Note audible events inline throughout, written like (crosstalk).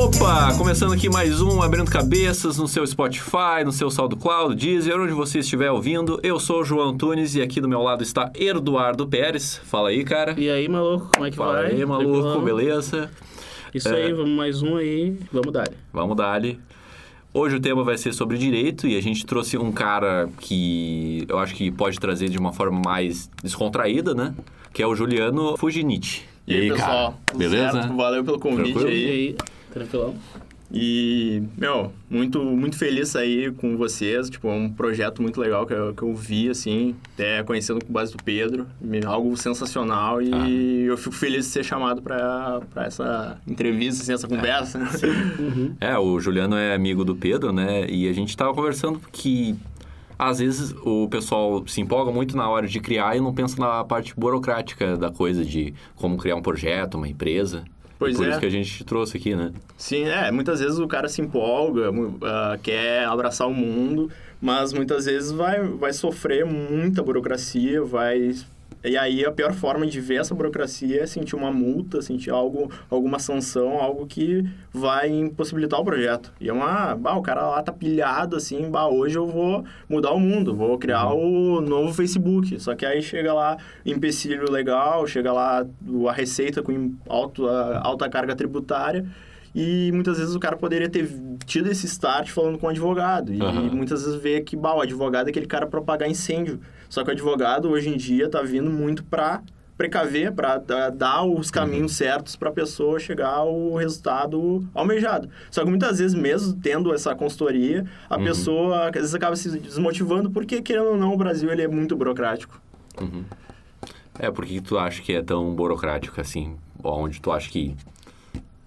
Opa, começando aqui mais um Abrindo Cabeças no seu Spotify, no seu SoundCloud, Deezer, onde você estiver ouvindo. Eu sou o João Tunes e aqui do meu lado está Eduardo Pérez. Fala aí, cara. E aí, maluco, como é que Fala vai? aí, maluco, Tranquilão? beleza? Isso É. aí, vamos mais um aí, vamos dar. Vamos dar-lhe. Hoje o tema vai ser sobre direito e a gente trouxe um cara que eu acho que pode trazer de uma forma mais descontraída, né? Que é o Juliano Fuginitti. E aí, pessoal? Tudo Beleza? certo? Valeu pelo convite Tranquilo? E aí. Tranquilão? E, meu, muito, muito feliz aí com vocês. Tipo, é um projeto muito legal que eu, que eu vi, assim, até conhecendo com base do Pedro. Algo sensacional e Ah. eu fico feliz de ser chamado pra, pra essa entrevista, assim, essa conversa. Uhum. É, o Juliano é amigo do Pedro, né? E a gente tava conversando que às vezes o pessoal se empolga muito na hora de criar e não pensa na parte burocrática da coisa, de como criar um projeto, uma empresa. Pois Por é. isso que a gente trouxe aqui, né? Sim, é, muitas vezes o cara se empolga, ah, quer abraçar o mundo, mas muitas vezes vai, vai sofrer muita burocracia, vai... E aí a pior forma de ver essa burocracia é sentir uma multa, sentir algo, alguma sanção, algo que vai impossibilitar o projeto. E é uma... Bah, o cara lá tá pilhado assim, bah, hoje eu vou mudar o mundo, vou criar o novo Facebook. Só que aí chega lá empecilho legal, chega lá a receita com alto, alta carga tributária e muitas vezes o cara poderia ter tido esse start falando com o advogado. E Aham. muitas vezes vê que bah, o advogado é aquele cara para apagar incêndio. Só que o advogado hoje em dia tá vindo muito para precaver, para dar os caminhos certos para a pessoa chegar ao resultado almejado. Só que muitas vezes, mesmo tendo essa consultoria, a Uhum. pessoa às vezes acaba se desmotivando porque, querendo ou não, o Brasil ele é muito burocrático. É, por que tu acha que é tão burocrático assim? Onde tu acha que.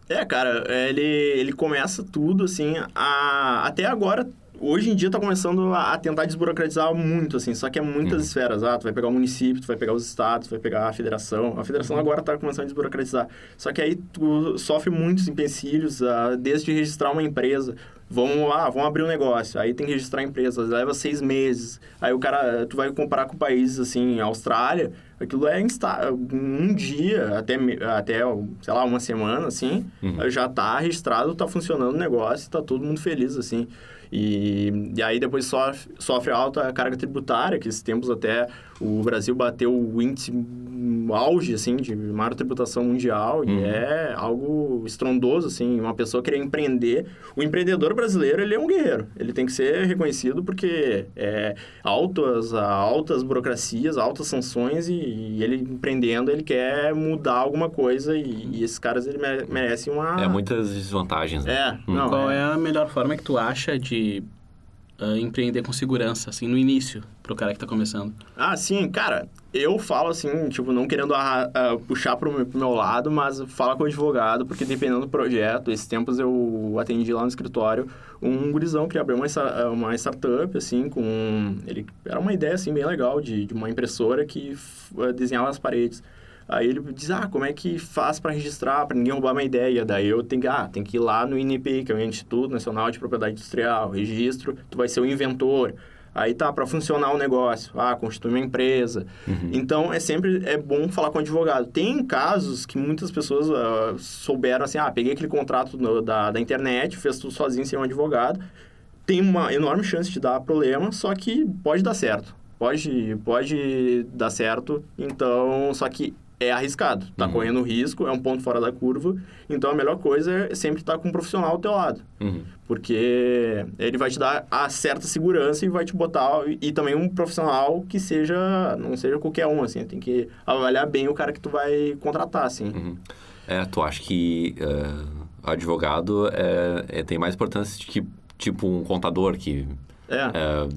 É, cara, ele, ele começa tudo, assim, a, até agora, hoje em dia tá começando a, a tentar desburocratizar muito, assim, só que é muitas esferas, ah, tu vai pegar o município, tu vai pegar os estados, tu vai pegar a federação, a federação agora tá começando a desburocratizar, só que aí tu sofre muitos empecilhos, ah, desde registrar uma empresa, vamos lá, vamos abrir um negócio, aí tem que registrar a empresa, leva seis meses, aí o cara, tu vai comparar com países, assim, Austrália, aquilo é insta um dia, até, até, sei lá, uma semana, assim, já tá registrado, tá funcionando o negócio, tá todo mundo feliz, assim. E, e aí depois sofre, sofre alta carga tributária, que esses tempos até o Brasil bateu o índice auge, assim, de maior tributação mundial, e é algo estrondoso, assim, uma pessoa querer empreender. O empreendedor brasileiro, ele é um guerreiro, ele tem que ser reconhecido porque é altas, altas burocracias, altas sanções, e, e ele empreendendo, ele quer mudar alguma coisa, e, e esses caras, ele mere- merecem uma... É muitas desvantagens, né? É, não, Qual é- é a melhor forma que tu acha de ah, empreender com segurança, assim, no início, pro cara que tá começando? Ah, sim, cara, eu falo assim, tipo, não querendo ah, puxar pro meu, pro meu lado, mas fala com o advogado, porque dependendo do projeto, esses tempos eu atendi lá no escritório um gurizão que abriu uma, sta- uma startup, assim, com... Ele, era uma ideia, assim, bem legal de, de uma impressora que eh, desenhava as paredes. Aí ele diz, ah, como é que faz para registrar, para ninguém roubar minha ideia? Daí eu tenho que, ah, tem que ir lá no INPI, que é o Instituto Nacional de Propriedade Industrial, registro, tu vai ser o inventor. Aí tá, para funcionar o negócio, ah, constitui uma empresa. Então, é sempre é bom falar com o advogado. Tem casos que muitas pessoas ah, souberam assim, ah, peguei aquele contrato no- da, da internet, fez tudo sozinho sem um advogado. Tem uma enorme chance de dar problema, só que pode dar certo. Pode, pode dar certo, então, só que é arriscado. Tá Uhum. correndo risco, é um ponto fora da curva. Então, a melhor coisa é sempre estar com um profissional ao teu lado. Uhum. Porque ele vai te dar a certa segurança e vai te botar... E também um profissional que seja... Não seja qualquer um, assim. Tem que avaliar bem o cara que tu vai contratar, assim. Uhum. É, tu acha que é, advogado é, é- tem mais importância que, tipo, um contador que, É. é,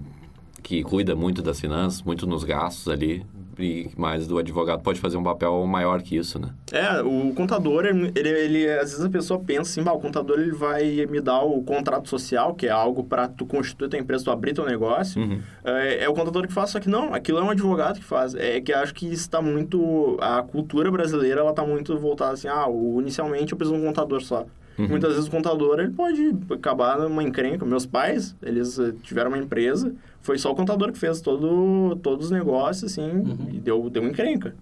que cuida muito das finanças, muito nos gastos ali, e, mas o advogado pode fazer um papel maior que isso, né? É, o contador, ele, ele, às vezes a pessoa pensa assim, o contador ele vai me dar o contrato social, que é algo para tu constituir tua empresa, tu abrir teu negócio. Uhum. É, é o contador que faz, só que não, aquilo é um advogado que faz. É que acho que está muito, a cultura brasileira, ela tá muito voltada assim, ah, o- inicialmente eu preciso de um contador só. Uhum. Muitas vezes o contador, ele pode acabar numa encrenca. Meus pais, eles eh, tiveram uma empresa, foi só o contador que fez todo, todos os negócios, assim, e deu, deu encrenca.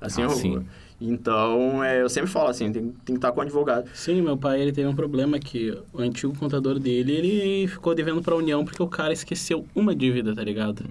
Assim, Ah, eu- sim. Então, é, eu sempre falo assim, tem, tem que estar com advogado. Sim, meu pai ele teve um problema que o antigo contador dele, ele ficou devendo pra União porque o cara esqueceu uma dívida, tá ligado?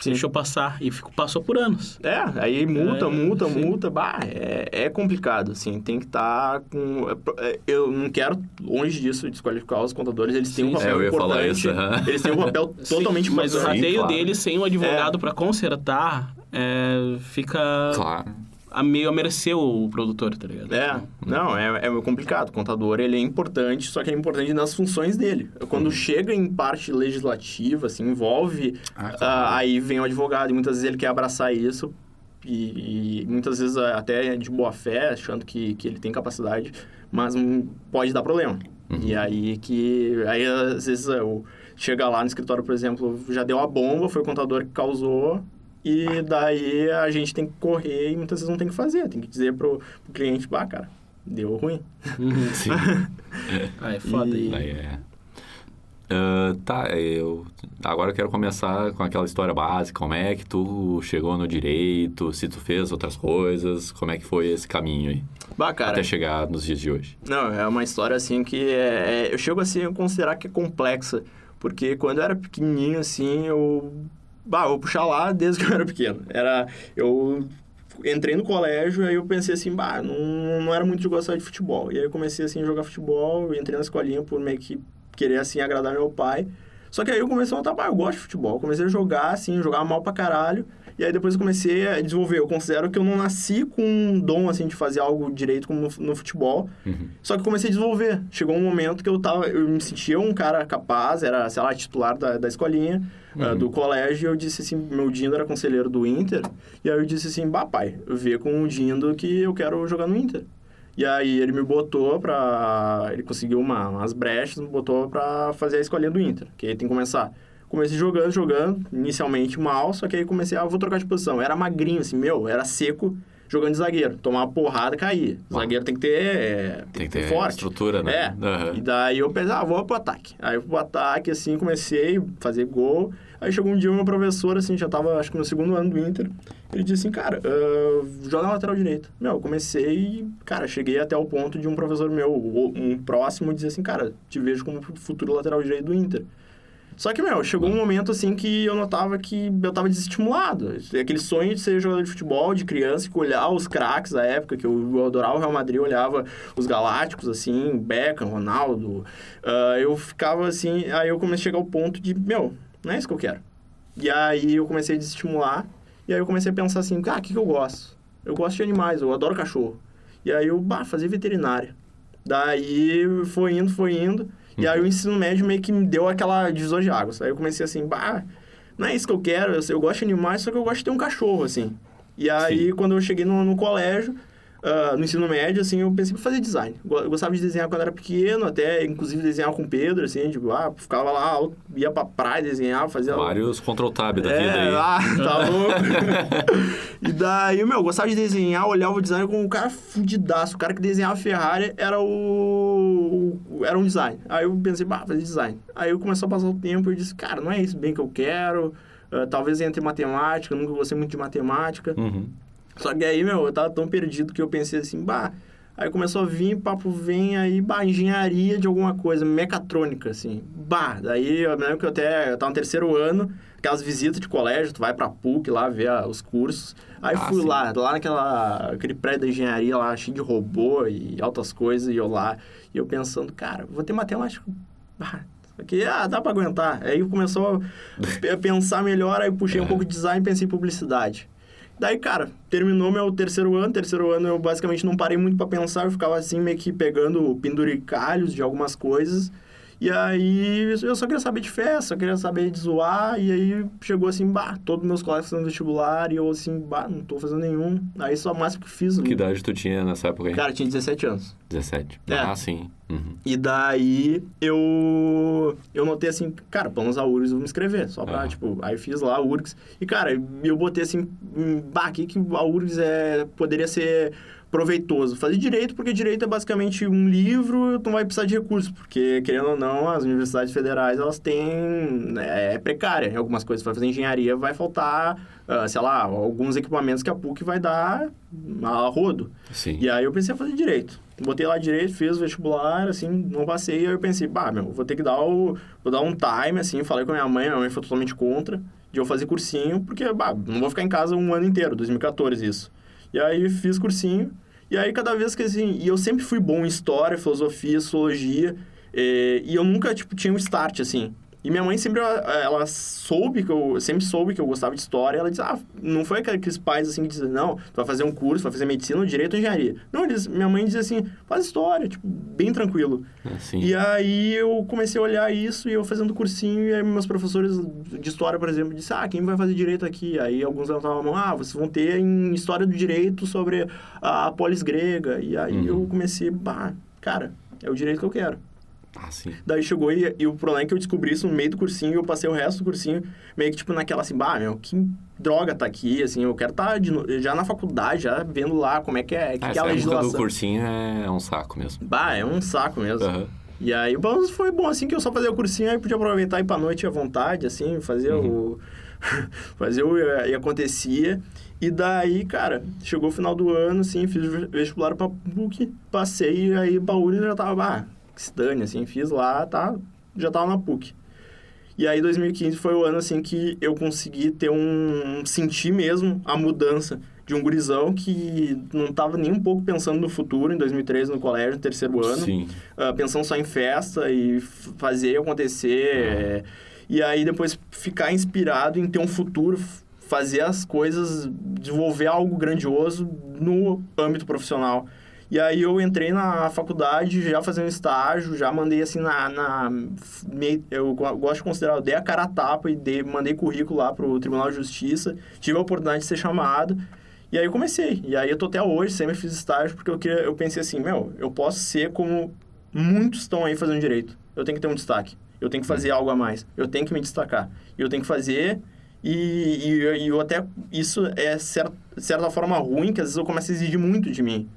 Sim. Deixou passar e ficou, passou por anos. É, aí multa, É, multa, sim. multa, bah, é, é complicado, assim, tem que estar com... é, Eu não quero, longe disso, desqualificar os contadores, eles têm Sim, um papel É, eu ia falar importante, isso, aham. eles têm um papel (laughs) totalmente Sim, Mas o rateio claro. dele sem um advogado pra consertar é, fica Claro. A meio a merecer o produtor, tá ligado? É, não, é, é complicado. O contador, ele é importante, só que é importante nas funções dele. Quando chega em parte legislativa, assim, envolve, Ah, claro. ah, aí vem o advogado e muitas vezes ele quer abraçar isso e, e muitas vezes ah, até de boa fé, achando que, que ele tem capacidade, mas pode dar problema. E aí que, aí às vezes ah, o- chega lá no escritório, por exemplo, já deu a bomba, foi o contador que causou... E daí a gente tem que correr e muitas vezes não tem que fazer. Tem que dizer pro, pro cliente, bah, cara, deu ruim. Uhum. (laughs) Sim. Ah, é foda. E-. Aí é. Ah, tá, eu agora eu quero começar com aquela história básica. Como é que tu chegou no direito? Se tu fez outras coisas, como é que foi esse caminho aí? Bah, cara, Até chegar nos dias de hoje. Não, é uma história assim que é, é- eu chego assim a considerar que é complexa, porque quando eu era pequenininho assim, eu bah, vou puxar lá desde que eu era pequeno. Era eu entrei no colégio, aí eu pensei assim, bah, não, não era muito de gostar de futebol. E aí eu comecei assim a jogar futebol, entrei na escolinha por meio que querer assim agradar meu pai. Só que aí eu comecei a notar, bah, eu gosto de futebol. Comecei a jogar assim, jogar mal pra caralho. E aí depois eu comecei a desenvolver. Eu considero que eu não nasci com um dom assim de fazer algo direito como no, futebol. Só que comecei a desenvolver. Chegou um momento que eu tava, eu me sentia um cara capaz, era, sei lá, titular da, da escolinha, ah, do colégio, e eu disse assim, meu Dindo era conselheiro do Inter, e aí eu disse assim, bah pai, vê com o Dindo que eu quero jogar no Inter. E aí ele me botou pra... ele conseguiu uma, umas brechas, me botou pra fazer a escolinha do Inter, que aí tem que começar. Comecei jogando, jogando, inicialmente mal, só que aí comecei, ah, vou trocar de posição. Era magrinho, assim, meu, era seco, jogando de zagueiro. Tomar uma porrada, caía. Zagueiro tem que ter... é, Tem que ter forte. estrutura, né? É. Aham. E daí eu pensei, ah, vou pro ataque. Aí eu fui pro ataque, assim, comecei a fazer gol. Aí chegou um dia, meu professor, assim, já tava, acho que no segundo ano do Inter. Ele disse assim, cara, ah, joga na lateral direita. Meu, eu comecei cara, cheguei até o ponto de um professor meu, um próximo, dizer assim, cara, te vejo como futuro lateral direito do Inter. Só que, meu, chegou um momento, assim, que eu notava que eu tava desestimulado. Aquele sonho de ser jogador de futebol, de criança, que olhar os craques da época, que eu, adorava o Real Madrid, olhava os Galácticos, assim, Beckham, Ronaldo. ah, eu ficava, assim, aí eu comecei a chegar ao ponto de, meu, não é isso que eu quero. E aí eu comecei a desestimular, e aí eu comecei a pensar assim, ah, o que, que eu gosto? Eu gosto de animais, eu adoro cachorro. E aí eu, bah, fazer veterinária. Daí foi indo, foi indo. E aí o ensino médio meio que me deu aquela divisor de águas. Aí eu comecei assim, bah, não é isso que eu quero, eu, eu gosto de animais, só que eu gosto de ter um cachorro, assim. E aí, quando eu cheguei no, no colégio, ah, no ensino médio, assim, eu pensei em fazer design. Eu gostava de desenhar quando era pequeno, até, inclusive, desenhar com o Pedro, assim, tipo, ah, ficava lá, ia pra praia, desenhava, fazia... Vários Control Tab da É, vida aí. ah, tá louco. (laughs) e daí, meu, eu gostava de desenhar, olhava o design como um cara fudidaço. O cara que desenhava Ferrari era o... Era um design. Aí eu pensei, bah, fazer design. Aí eu começou a passar o tempo e disse, cara, não é isso bem que eu quero. Ah, talvez entre matemática, nunca gostei muito de matemática. Uhum. Só que aí, meu, eu tava tão perdido que eu pensei assim, bah... Aí começou a vir, papo vem, aí, bah, engenharia de alguma coisa, mecatrônica, assim. Bah, daí eu me lembro que eu até, eu tava no terceiro ano, aquelas visitas de colégio, tu vai pra PUC lá ver ah, os cursos. Aí Ah, fui sim. lá, lá naquela, aquele prédio da engenharia lá, cheio de robô e altas coisas, e eu lá, e eu pensando, cara, vou ter matemática, bah, aqui, ah, dá pra aguentar. Aí começou a pensar melhor, aí puxei um pouco de design e pensei em publicidade. Daí, cara, terminou meu terceiro ano. Terceiro ano eu basicamente não parei muito pra pensar. Eu ficava assim, meio que pegando penduricalhos de algumas coisas. E aí eu só queria saber de festa, só queria saber de zoar. E aí chegou assim, bah, todos meus colegas fazendo vestibular. E eu assim, bah, não tô fazendo nenhum. Aí só mais que fiz. Que idade tu tinha nessa época aí? Cara, eu tinha 17 anos. 17. É. Ah, sim. Uhum. E daí eu eu notei assim, cara, pra usar URGS eu vou me inscrever, só pra, Aham. tipo, aí fiz lá URGS. E cara, eu botei assim, hum, bah, que que a URGS é, poderia ser proveitoso. Fazer direito, porque direito é basicamente um livro, tu não vai precisar de recursos, porque, querendo ou não, as universidades federais, elas têm... É, é precária algumas coisas. Para fazer engenharia, vai faltar, uh, sei lá, alguns equipamentos que a PUC vai dar a rodo. Sim. E aí eu pensei em fazer direito. Botei lá direito, fiz o vestibular, assim, não passei. Aí eu pensei, bah, meu, vou ter que dar o... Vou dar um time, assim, falei com a minha mãe, minha mãe foi totalmente contra de eu fazer cursinho, porque, bah, não vou ficar em casa um ano inteiro, 2014 isso. E aí fiz cursinho, e aí cada vez que assim, e eu sempre fui bom em história, filosofia, sociologia, e, e eu nunca, tipo, tinha um start, assim. E minha mãe sempre, ela, soube que eu, sempre soube que eu gostava de história. Ela disse, ah, não foi aqueles pais assim que dizem, não, tu vai fazer um curso, vai fazer medicina, direito ou engenharia. Não, eles, minha mãe dizia assim, faz história, tipo, bem tranquilo. Assim. E aí eu comecei a olhar isso e eu fazendo cursinho, e aí meus professores de história, por exemplo, disseram, ah, quem vai fazer direito aqui? Aí alguns levantavam a mão, ah, vocês vão ter em história do direito sobre a polis grega. E aí Uhum. eu comecei, bah, cara, é o direito que eu quero. Ah, sim. Daí chegou e, e o problema é que eu descobri isso no meio do cursinho, eu passei o resto do cursinho meio que tipo naquela assim, bah, meu, que droga tá aqui, assim, eu quero estar já na faculdade, já vendo lá como é que é, que, Ah, que é a legislação. do cursinho é um saco mesmo. Bah, é um saco mesmo. Aham. E aí, bom, foi bom assim que eu só fazia o cursinho, aí podia aproveitar e ir pra noite à vontade, assim, fazer o. (laughs) fazer o. E acontecia. E daí, cara, chegou o final do ano, assim, fiz o vestibular pra PUC, passei, e aí Baú já tava, ah, dane, assim, fiz lá, tá, já tava na PUC. E aí 2015 foi o ano, assim, que eu consegui ter um... sentir mesmo a mudança de um gurizão que não tava nem um pouco pensando no futuro, em 2013, no colégio, no terceiro ano ah, pensando só em festa e fazer acontecer. é, e aí depois ficar inspirado em ter um futuro, fazer as coisas, desenvolver algo grandioso no âmbito profissional. E aí eu entrei na faculdade, já fazendo estágio, já mandei assim na... na eu go- gosto de considerar, eu dei a cara a tapa e dei, mandei currículo lá pro Tribunal de Justiça, tive a oportunidade de ser chamado. E aí eu comecei. E aí eu tô até hoje, sempre fiz estágio, porque eu, queria, eu pensei assim, meu, eu posso ser como muitos estão aí fazendo direito. Eu tenho que ter um destaque. Eu tenho que fazer algo a mais. Eu tenho que me destacar. Eu tenho que fazer... E, e, e eu até... Isso é cer de certa forma ruim, que às vezes eu começo a exigir muito de mim.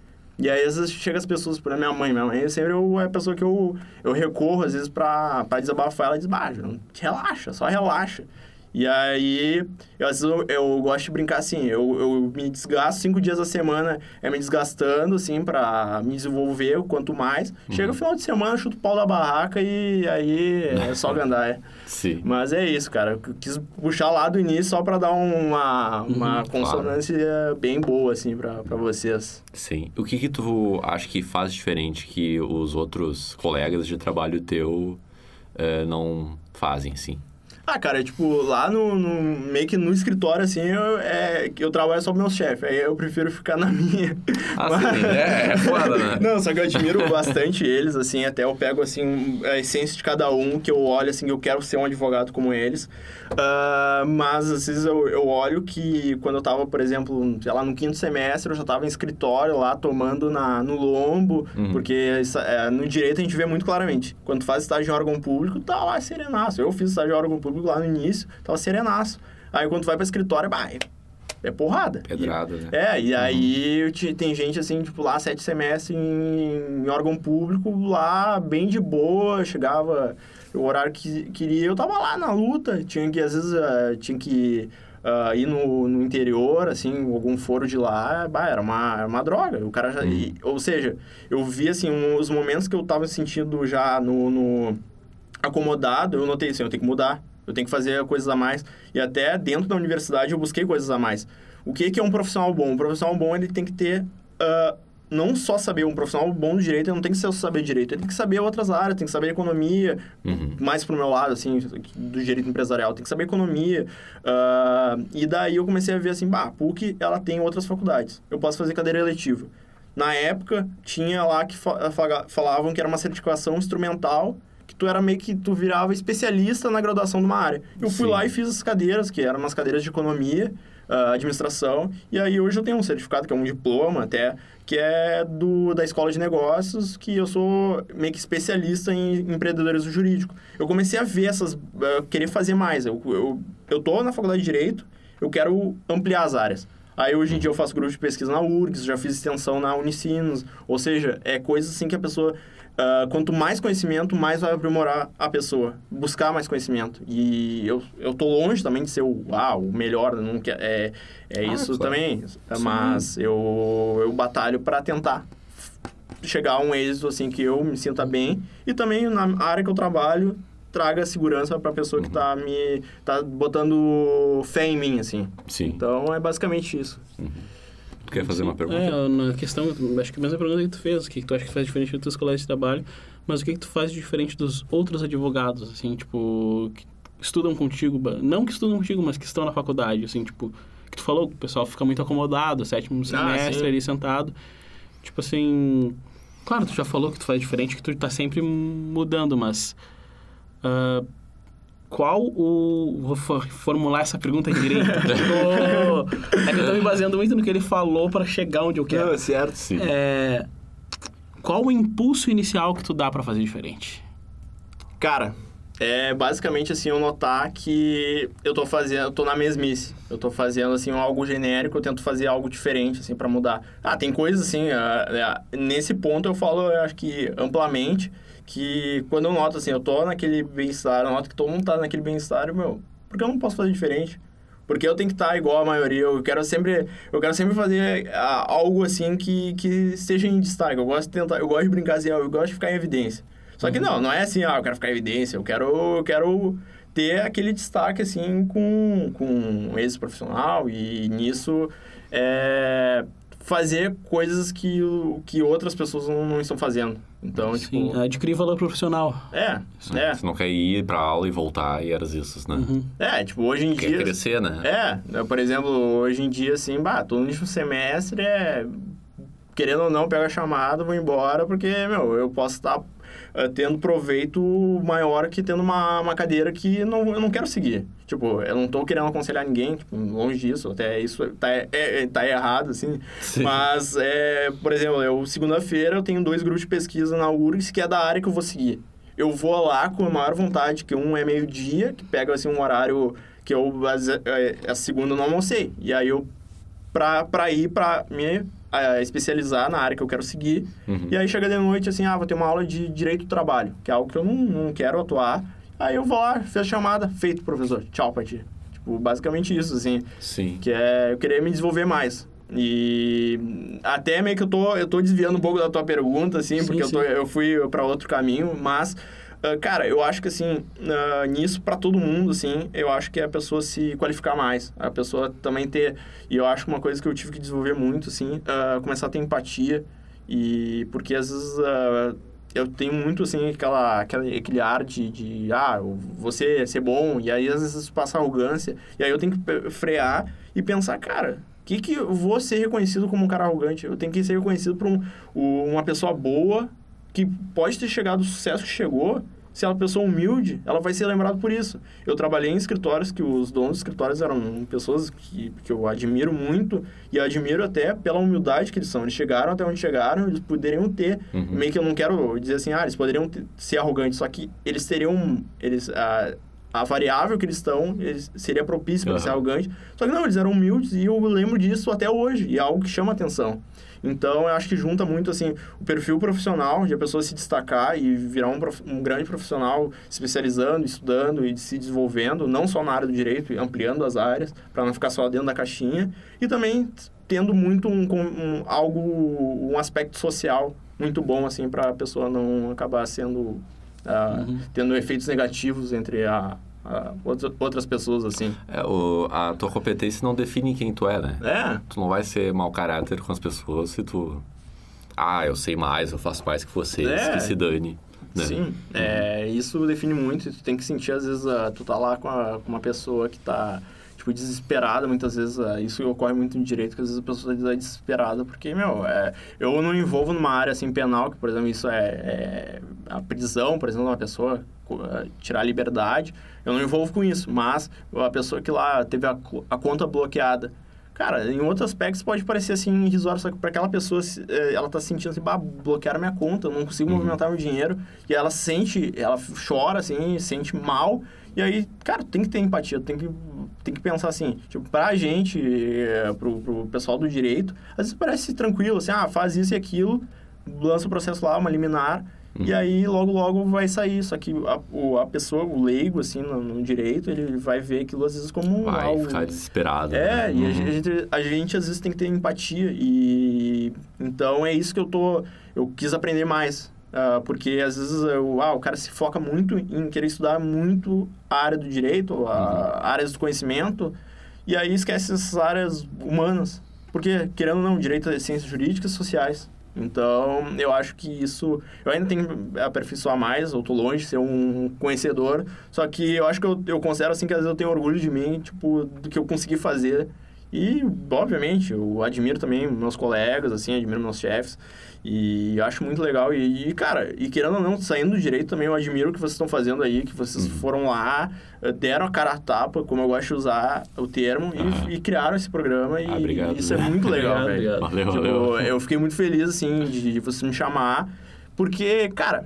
E aí, às vezes, chega as pessoas para minha mãe. Minha mãe sempre eu, é a pessoa que eu, eu recorro, às vezes, pra, pra desabafar. Ela diz, bah, relaxa, só relaxa. E aí, eu, às vezes, eu, eu gosto de brincar assim, eu, eu me desgasto cinco dias da semana, é me desgastando, assim, pra me desenvolver quanto mais. Chega o final de semana, chuto o pau da barraca e aí é só (laughs) gandaia. Sim. Mas é isso, cara. Eu quis puxar lá do início só pra dar uma, uma Uhum, consonância bem boa, assim, pra, pra vocês. Sim. O que que tu acha que faz diferente que os outros colegas de trabalho teu eh, não fazem, assim? Ah, cara, tipo, lá no, no- meio que no escritório, assim, eu, é, eu trabalho só com meu chefe. Aí eu prefiro ficar na (laughs) minha. Ah, sim. É, é foda, né? Não, só que eu admiro bastante eles, assim, até eu pego, assim, a essência de cada um, que eu olho, assim, que eu quero ser um advogado como eles. Ah, mas, às vezes, eu, eu olho que quando eu tava, por exemplo, sei lá, no quinto semestre, eu já tava em escritório lá, tomando na, no lombo, Uhum. porque é, no direito a gente vê muito claramente. Quando tu faz estágio em órgão público, tá lá serenaço. Eu fiz estágio em órgão público lá no início, tava serenaço. Aí, quando tu vai pra escritório, bah, é- é porrada. Pedrada, né? É, e aí te- tem gente assim, tipo, lá sete semestres em, em órgão público, lá bem de boa, chegava o horário que queria, eu tava lá na luta, tinha que, às vezes, eh, tinha que ah, ir no, no interior, assim, algum foro de lá, bah, era uma, era uma droga, o cara já, e- ou seja, eu vi, assim, um- os momentos que eu tava sentindo já no, no acomodado, eu notei assim, eu tenho que mudar, eu tenho que fazer coisas a mais. E até dentro da universidade eu busquei coisas a mais. O que, que é um profissional bom? Um profissional bom, ele tem que ter... ah, não só saber, um profissional bom do direito, ele não tem que só saber direito, ele tem que saber outras áreas, tem que saber economia, Uhum. mais pro meu lado, assim, do direito empresarial, tem que saber economia. ah, e daí eu comecei a ver assim, bah, a PUC, ela tem outras faculdades, eu posso fazer cadeira eletiva. Na época, tinha lá que faga- falavam que era uma certificação instrumental, que tu era meio que tu virava especialista na graduação de uma área. Eu fui Sim. lá e fiz as cadeiras, que eram umas cadeiras de economia, ah, administração, e aí hoje eu tenho um certificado, que é um diploma até, que é do, da escola de negócios, que eu sou meio que especialista em empreendedorismo jurídico. Eu comecei a ver essas, ah, querer fazer mais. Eu, eu, eu tô na faculdade de Direito, eu quero ampliar as áreas. Aí hoje em dia eu faço grupo de pesquisa na URGS, já fiz extensão na Unicinos. Ou seja, é coisa assim que a pessoa. Ah, quanto mais conhecimento, mais vai aprimorar a pessoa. Buscar mais conhecimento. E eu, eu tô longe também de ser o, ah, o melhor, não quer, é, é Ah, isso claro. também. Mas eu, eu batalho para tentar chegar a um êxito assim que eu me sinta bem e também na área que eu trabalho traga segurança para a pessoa que tá me tá botando fé em mim assim. Sim. Então é basicamente isso. Tu quer fazer uma pergunta? É, na questão, acho que a mesma pergunta que tu fez, o que, tu acha que faz diferente dos teus colegas de trabalho, mas o que, que tu faz de diferente dos outros advogados, assim, tipo, que estudam contigo, não que estudam contigo, mas que estão na faculdade, assim, tipo, que tu falou que o pessoal fica muito acomodado, sétimo semestre sim. ali sentado, tipo assim, claro, tu já falou que tu faz diferente, que tu tá sempre mudando, mas ah, qual o... Vou for- formular essa pergunta direito. (laughs) É que eu tô me baseando muito no que ele falou para chegar onde eu quero. certo. Sim. É, qual o impulso inicial que tu dá para fazer diferente? Cara, é basicamente assim eu notar que eu tô fazendo, eu tô na mesmice. Eu tô fazendo assim algo genérico, eu tento fazer algo diferente assim para mudar. Ah, tem coisas assim, ah, ah, nesse ponto eu falo, eu acho que amplamente que quando eu noto assim, eu tô naquele bem-estar, eu noto que todo mundo tá naquele bem-estar, eu, meu, por que eu não posso fazer diferente? Porque eu tenho que estar igual a maioria, eu quero sempre, eu quero sempre fazer algo assim que, que esteja em destaque. Eu gosto de tentar, eu gosto de brincar assim, eu gosto de ficar em evidência. Só que não, não é assim, ah, eu quero ficar em evidência, eu quero, eu quero ter aquele destaque, assim, com, com um êxito profissional e nisso é, fazer coisas que, que outras pessoas não, não estão fazendo. Então, Sim, tipo... adquirir valor profissional. É, é, Você não quer ir pra aula e voltar e eras isso, né? Uhum. é, tipo, hoje em Quer dia... crescer, né? É, eu, por exemplo, hoje em dia, assim, bah, tô no último semestre, é... Querendo ou não, pego a chamada, vou embora, porque, meu, eu posso estar eh, tendo proveito maior que tendo uma, uma cadeira que não, eu não quero seguir. Tipo, eu não tô querendo aconselhar ninguém, tipo, longe disso, até isso tá, é, é- tá errado, assim. Sim. Mas, é, por exemplo, eu, segunda-feira, eu tenho dois grupos de pesquisa na URGS que é da área que eu vou seguir. Eu vou lá com a maior vontade, que um é meio-dia, que pega, assim, um horário que eu, às- é, a segunda eu não almocei. E aí eu, pra, pra ir pra me ah, especializar na área que eu quero seguir. Uhum. E aí chega de noite, assim, ah, vou ter uma aula de direito do trabalho, que é algo que eu não, não quero atuar. Aí eu vou lá, fiz a chamada, feito, professor, tchau pra ti. Tipo, basicamente isso, assim, Sim. que é eu querer me desenvolver mais. E até meio que eu tô, eu tô desviando um pouco da tua pergunta, assim, Sim, porque eu, tô, sim. eu fui para outro caminho, mas, ah, cara, eu acho que, assim, ah, nisso, para todo mundo, assim, eu acho que é a pessoa se qualificar mais, a pessoa também ter, e eu acho que uma coisa que eu tive que desenvolver muito, assim, ah, começar a ter empatia, e porque às vezes eu tenho muito, assim, aquela, aquela, aquele ar de, de, ah, você ser bom, e aí às vezes passa arrogância, e aí eu tenho que frear e pensar, cara, o que, que eu vou ser reconhecido como um cara arrogante? Eu tenho que ser reconhecido por um, o- uma pessoa boa que pode ter chegado ao sucesso que chegou. Se é uma pessoa humilde, ela vai ser lembrada por isso. Eu trabalhei em escritórios que os donos dos escritórios eram pessoas que, que eu admiro muito e admiro até pela humildade que eles são. Eles chegaram até onde chegaram, eles poderiam ter. Uhum. Meio que eu não quero dizer assim, ah, eles poderiam ter- ser arrogantes, só que eles teriam. Eles, a, a variável que eles estão seria propícia para eles ser Aham. arrogantes. Só que não, eles eram humildes e eu lembro disso até hoje. E é algo que chama atenção. Então, eu acho que junta muito, assim, o perfil profissional de a pessoa se destacar e virar um, prof- um grande profissional especializando, estudando e se desenvolvendo, não só na área do direito, ampliando as áreas, para não ficar só dentro da caixinha. E também tendo muito um, um- algo, um aspecto social muito bom, assim, para a pessoa não acabar sendo... ah, Uhum. Tendo efeitos negativos entre a, a outra- outras pessoas, assim. É, o, a tua competência não define quem tu é, né? É, Tu não vai ser mau caráter com as pessoas se tu... Ah, eu sei mais, eu faço mais que vocês, É. que se dane. Né? Sim, é, isso define muito. e Tu tem que sentir, às vezes, ah, tu tá lá com, a- com uma pessoa que tá, tipo, desesperada, muitas vezes. ah, isso ocorre muito no direito, que às vezes a pessoa tá desesperada, porque, meu, é, eu não envolvo numa área, assim, penal, que, por exemplo, isso é, é a prisão, por exemplo, de uma pessoa, ah, tirar a liberdade. Eu não envolvo com isso, mas a pessoa que lá teve a, a conta bloqueada, Cara, em outros aspectos pode parecer assim irrisório, só que para aquela pessoa, ela tá sentindo assim, bah, bloquearam minha conta, eu não consigo Uhum. movimentar meu dinheiro, e ela sente, ela chora assim, sente mal, E aí, cara, tem que ter empatia, tem que, tem que pensar assim, tipo, pra gente, é, pro, pro pessoal do direito, às vezes parece tranquilo, assim, ah, faz isso e aquilo, lança o processo lá, uma liminar, Uhum. e aí logo, logo vai sair. Só que a, o, a pessoa, o leigo, assim, no, no direito, ele vai ver aquilo às vezes como Vai algo... ficar desesperado. É, né? e a Uhum. gente, a gente às vezes tem que ter empatia e então é isso que eu tô eu quis aprender mais ah, porque às vezes eu, ah, o cara se foca muito em querer estudar muito a área do direito, a, áreas do conhecimento e aí esquece essas áreas humanas, porque querendo ou não, direito é ciências jurídicas e sociais. Então, eu acho que isso... Eu ainda tenho que aperfeiçoar mais, eu tô longe de ser um conhecedor. Só que eu acho que eu, eu considero, assim, que às vezes eu tenho orgulho de mim, tipo, do que eu consegui fazer. E, obviamente, eu admiro também meus colegas, assim, admiro meus chefes. E acho muito legal. E, e, cara, e querendo ou não, saindo do direito também, eu admiro o que vocês estão fazendo aí, que vocês foram lá, eh, deram a cara a tapa, como eu gosto de usar o termo, Ah. e, e criaram esse programa. E Ah, obrigado, isso é né? muito legal, velho. obrigado. Valeu, Tipo, valeu. eu fiquei muito feliz, assim, de, de você me chamar. Porque, cara,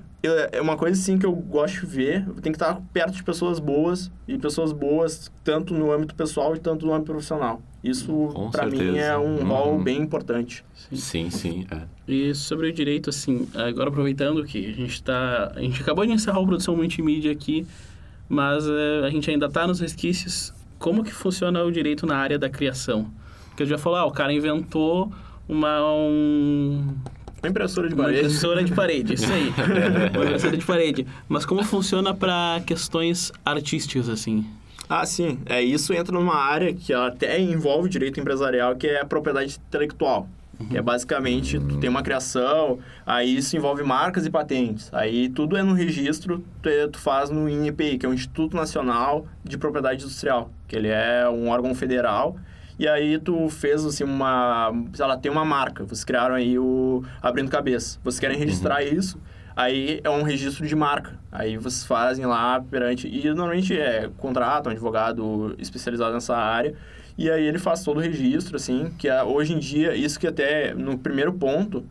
é uma coisa, assim, que eu gosto de ver. Tem que estar perto de pessoas boas. E pessoas boas, tanto no âmbito pessoal e tanto no âmbito profissional. Isso, pra mim, é um Uhum. rol bem importante. Sim, sim. É. E sobre o direito, assim, agora aproveitando que a gente tá... A gente acabou de encerrar o Produção Multimídia aqui, mas eh, a gente ainda tá nos resquícios. Como que funciona o direito na área da criação? Porque eu já falou, ah, o cara inventou uma... Um, Uma impressora de uma parede. impressora de parede, isso aí. (laughs) uma impressora de parede. Mas como funciona para questões artísticas, assim? Ah, sim. É, isso entra numa área que ela até envolve direito empresarial, que é a propriedade intelectual. Que é basicamente, tu tem uma criação, aí isso envolve marcas e patentes. Aí tudo é no registro, tu, é- tu faz no INPI, que é o Instituto Nacional de Propriedade Industrial, que ele é um órgão federal. E aí tu fez, assim, uma... Sei lá, tem uma marca, vocês criaram aí o Abrindo Cabeça. Vocês querem registrar isso, aí é um registro de marca. Aí vocês fazem lá perante... E normalmente é contrato, um advogado especializado nessa área. E aí ele faz todo o registro, assim, que é, hoje em dia, isso que até no primeiro ponto,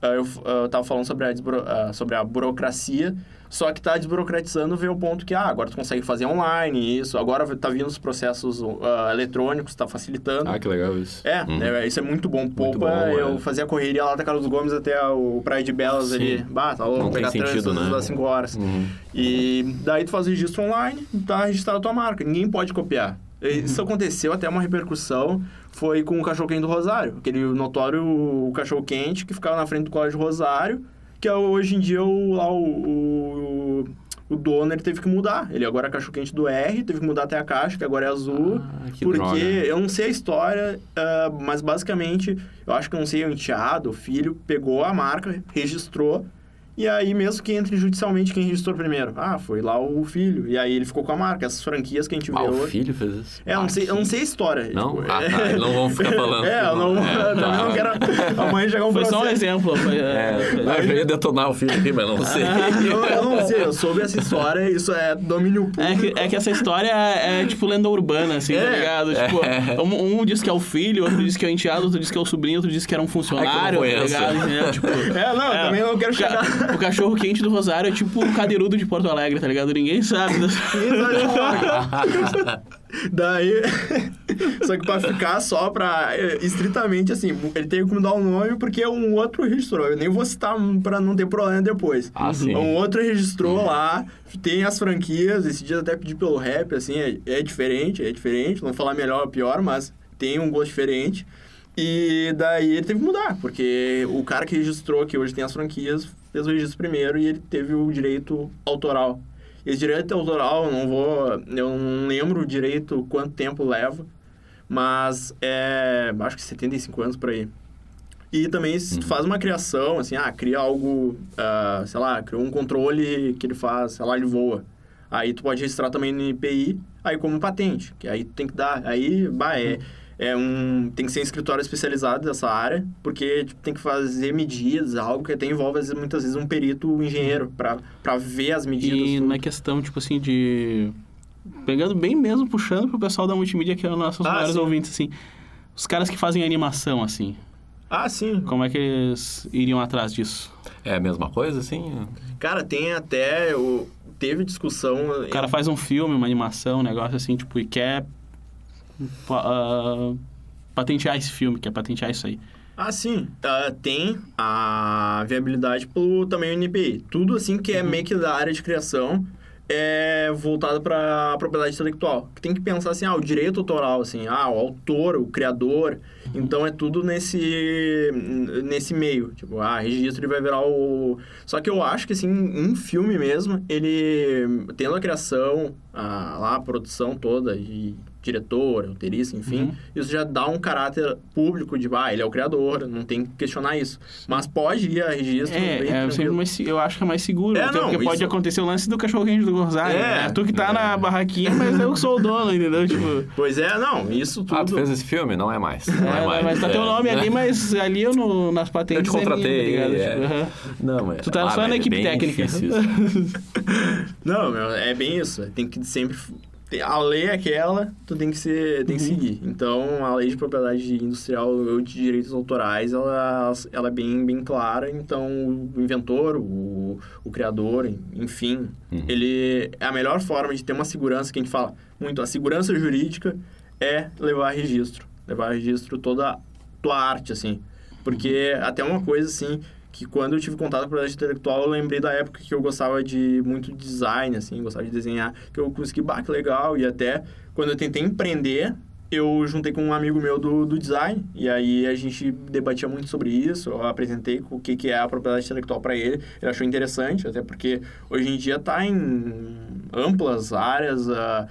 ah, eu, ah, eu tava falando sobre a, ah, sobre a burocracia, só que tá desburocratizando ver o ponto que, ah, agora tu consegue fazer online isso, agora tá vindo os processos ah, eletrônicos, tá facilitando. Ah, que legal isso. É, Uhum. né, isso é muito bom. Poupa, bom, eu é. fazia a correria lá da Carlos Gomes até o Praia de Belas Sim. ali. Bah, tá louco, Não tem pegar sentido, trânsito às né? das 5 horas. Uhum. E daí tu faz o registro online, tá registrada a tua marca. Ninguém pode copiar. E Isso aconteceu, até uma repercussão, foi com o cachorro-quente do Rosário. Aquele notório cachorro-quente que ficava na frente do Colégio Rosário, que é hoje em dia o, lá o, o, o dono ele teve que mudar. Ele agora é cachorro-quente do R, teve que mudar até a caixa, que agora é azul. Ah, que porque droga. eu não sei a história, ah, mas basicamente, eu acho que não sei, o enteado, o filho, pegou a marca, registrou, e aí mesmo que entre judicialmente, quem registrou primeiro? Ah, foi lá o filho. E aí ele ficou com a marca. Essas franquias que a gente vê Ah, o hoje... filho fez isso? É, eu não, Ah, sei, eu não sei a história. Não? tipo, Ah, é- tá. Não vamos ficar falando. (laughs) É, eu não, É, também tá. não quero amanhã chegar um Foi só um processo. exemplo. Foi, É, é, eu ia detonar o filho aqui, mas não sei. (laughs) eu, eu não sei, eu soube essa história, isso é domínio É público. que, é que essa história é, é, tipo lenda urbana, assim, tá É. ligado? Tipo, um, um diz que é o filho, outro diz que é o enteado, outro diz que é o sobrinho, outro diz que era um funcionário, tá ligado? Entendeu? Tipo, (laughs) É, não, eu também não quero o chegar... O cachorro quente do Rosário é tipo o cadeirudo de Porto Alegre, tá ligado? Ninguém sabe. Daí, (laughs) só que pra ficar só pra, é, estritamente assim, ele teve que mudar o nome porque um outro registrou. Eu nem vou citar pra não ter problema depois. Ah, sim. Um outro registrou lá, tem as franquias, esse dia até pedi pelo rap, assim, é, é diferente, é diferente, não vou falar melhor ou pior, mas tem um gosto diferente. E daí ele teve que mudar, porque o cara que registrou, que hoje tem as franquias, fez o registro primeiro e ele teve o direito autoral. Esse direito autoral, eu não vou. Eu não lembro direito quanto tempo leva, mas é. Acho que 75 anos por aí. E também se tu faz uma criação, assim, ah, cria algo, ah, sei lá, criou um controle que ele faz, sei lá, ele voa. Aí tu pode registrar também no IPI, aí como patente, que aí tu tem que dar, aí, bah, é, é um, tem que ser um escritório especializado dessa área, porque tipo, tem que fazer medidas, algo que até envolve, muitas vezes, um perito um engenheiro, pra, pra ver as medidas. E tudo. na questão, tipo assim, de. Pegando bem mesmo, puxando pro pessoal da multimídia, que é os nossos Ah, maiores sim. ouvintes, assim. Os caras que fazem animação, assim. Ah, sim. Como é que eles iriam atrás disso? É a mesma coisa, assim? Cara, tem até. O, teve discussão. O cara faz um filme, uma animação, um negócio assim, tipo, e quer ah, patentear esse filme, quer patentear isso aí. Ah, sim. Ah, tem a viabilidade pelo também o NPI. Tudo assim que é meio que da área de criação é voltado para propriedade intelectual. Que tem que pensar assim, ah, o direito autoral, assim, ah, o autor, o criador. Então é tudo nesse nesse meio. Tipo, ah, registro ele vai virar o. Só que eu acho que assim, um filme mesmo, ele tendo a criação, a, lá a produção toda e diretor, roteirista, enfim, Uhum. isso já dá um caráter público de, ah, ele é o criador, não tem que questionar isso. Mas pode ir a registro É, é mais, eu acho que é mais seguro. É, não, porque pode isso- acontecer o lance do cachorro quente do Gonzaga. É. né? Tu que tá na barraquinha, mas eu sou o dono, entendeu? Tipo. Pois é, não, isso tudo... Ah, tu fez esse filme? Não é mais. Não é, É, mais. mas tá teu É. nome ali, (laughs) mas ali eu no, nas patentes. Eu te contratei, É minha, tá ligado? é. Tipo, aham. Não, mas... Tu tá ah, só na é equipe técnica. (laughs) Não, meu, é bem isso. Tem que sempre... A lei é aquela, tu tem que, ser, tem que Uhum. seguir. Então, a lei de propriedade industrial ou de direitos autorais, ela, ela é bem, bem clara. Então, o inventor, o, o criador, enfim, Uhum. ele... É a melhor forma de ter uma segurança, que a gente fala muito, a segurança jurídica é levar a registro. Levar a registro toda a tua arte, assim. Porque até uma coisa, assim, que quando eu tive contato com a propriedade intelectual, eu lembrei da época que eu gostava de muito design, assim, gostava de desenhar, que eu consegui, bah, que legal, e até quando eu tentei empreender, eu juntei com um amigo meu do, do design, e aí a gente debatia muito sobre isso, eu apresentei o que, que é a propriedade intelectual para ele, ele achou interessante, até porque hoje em dia está em amplas áreas, ah,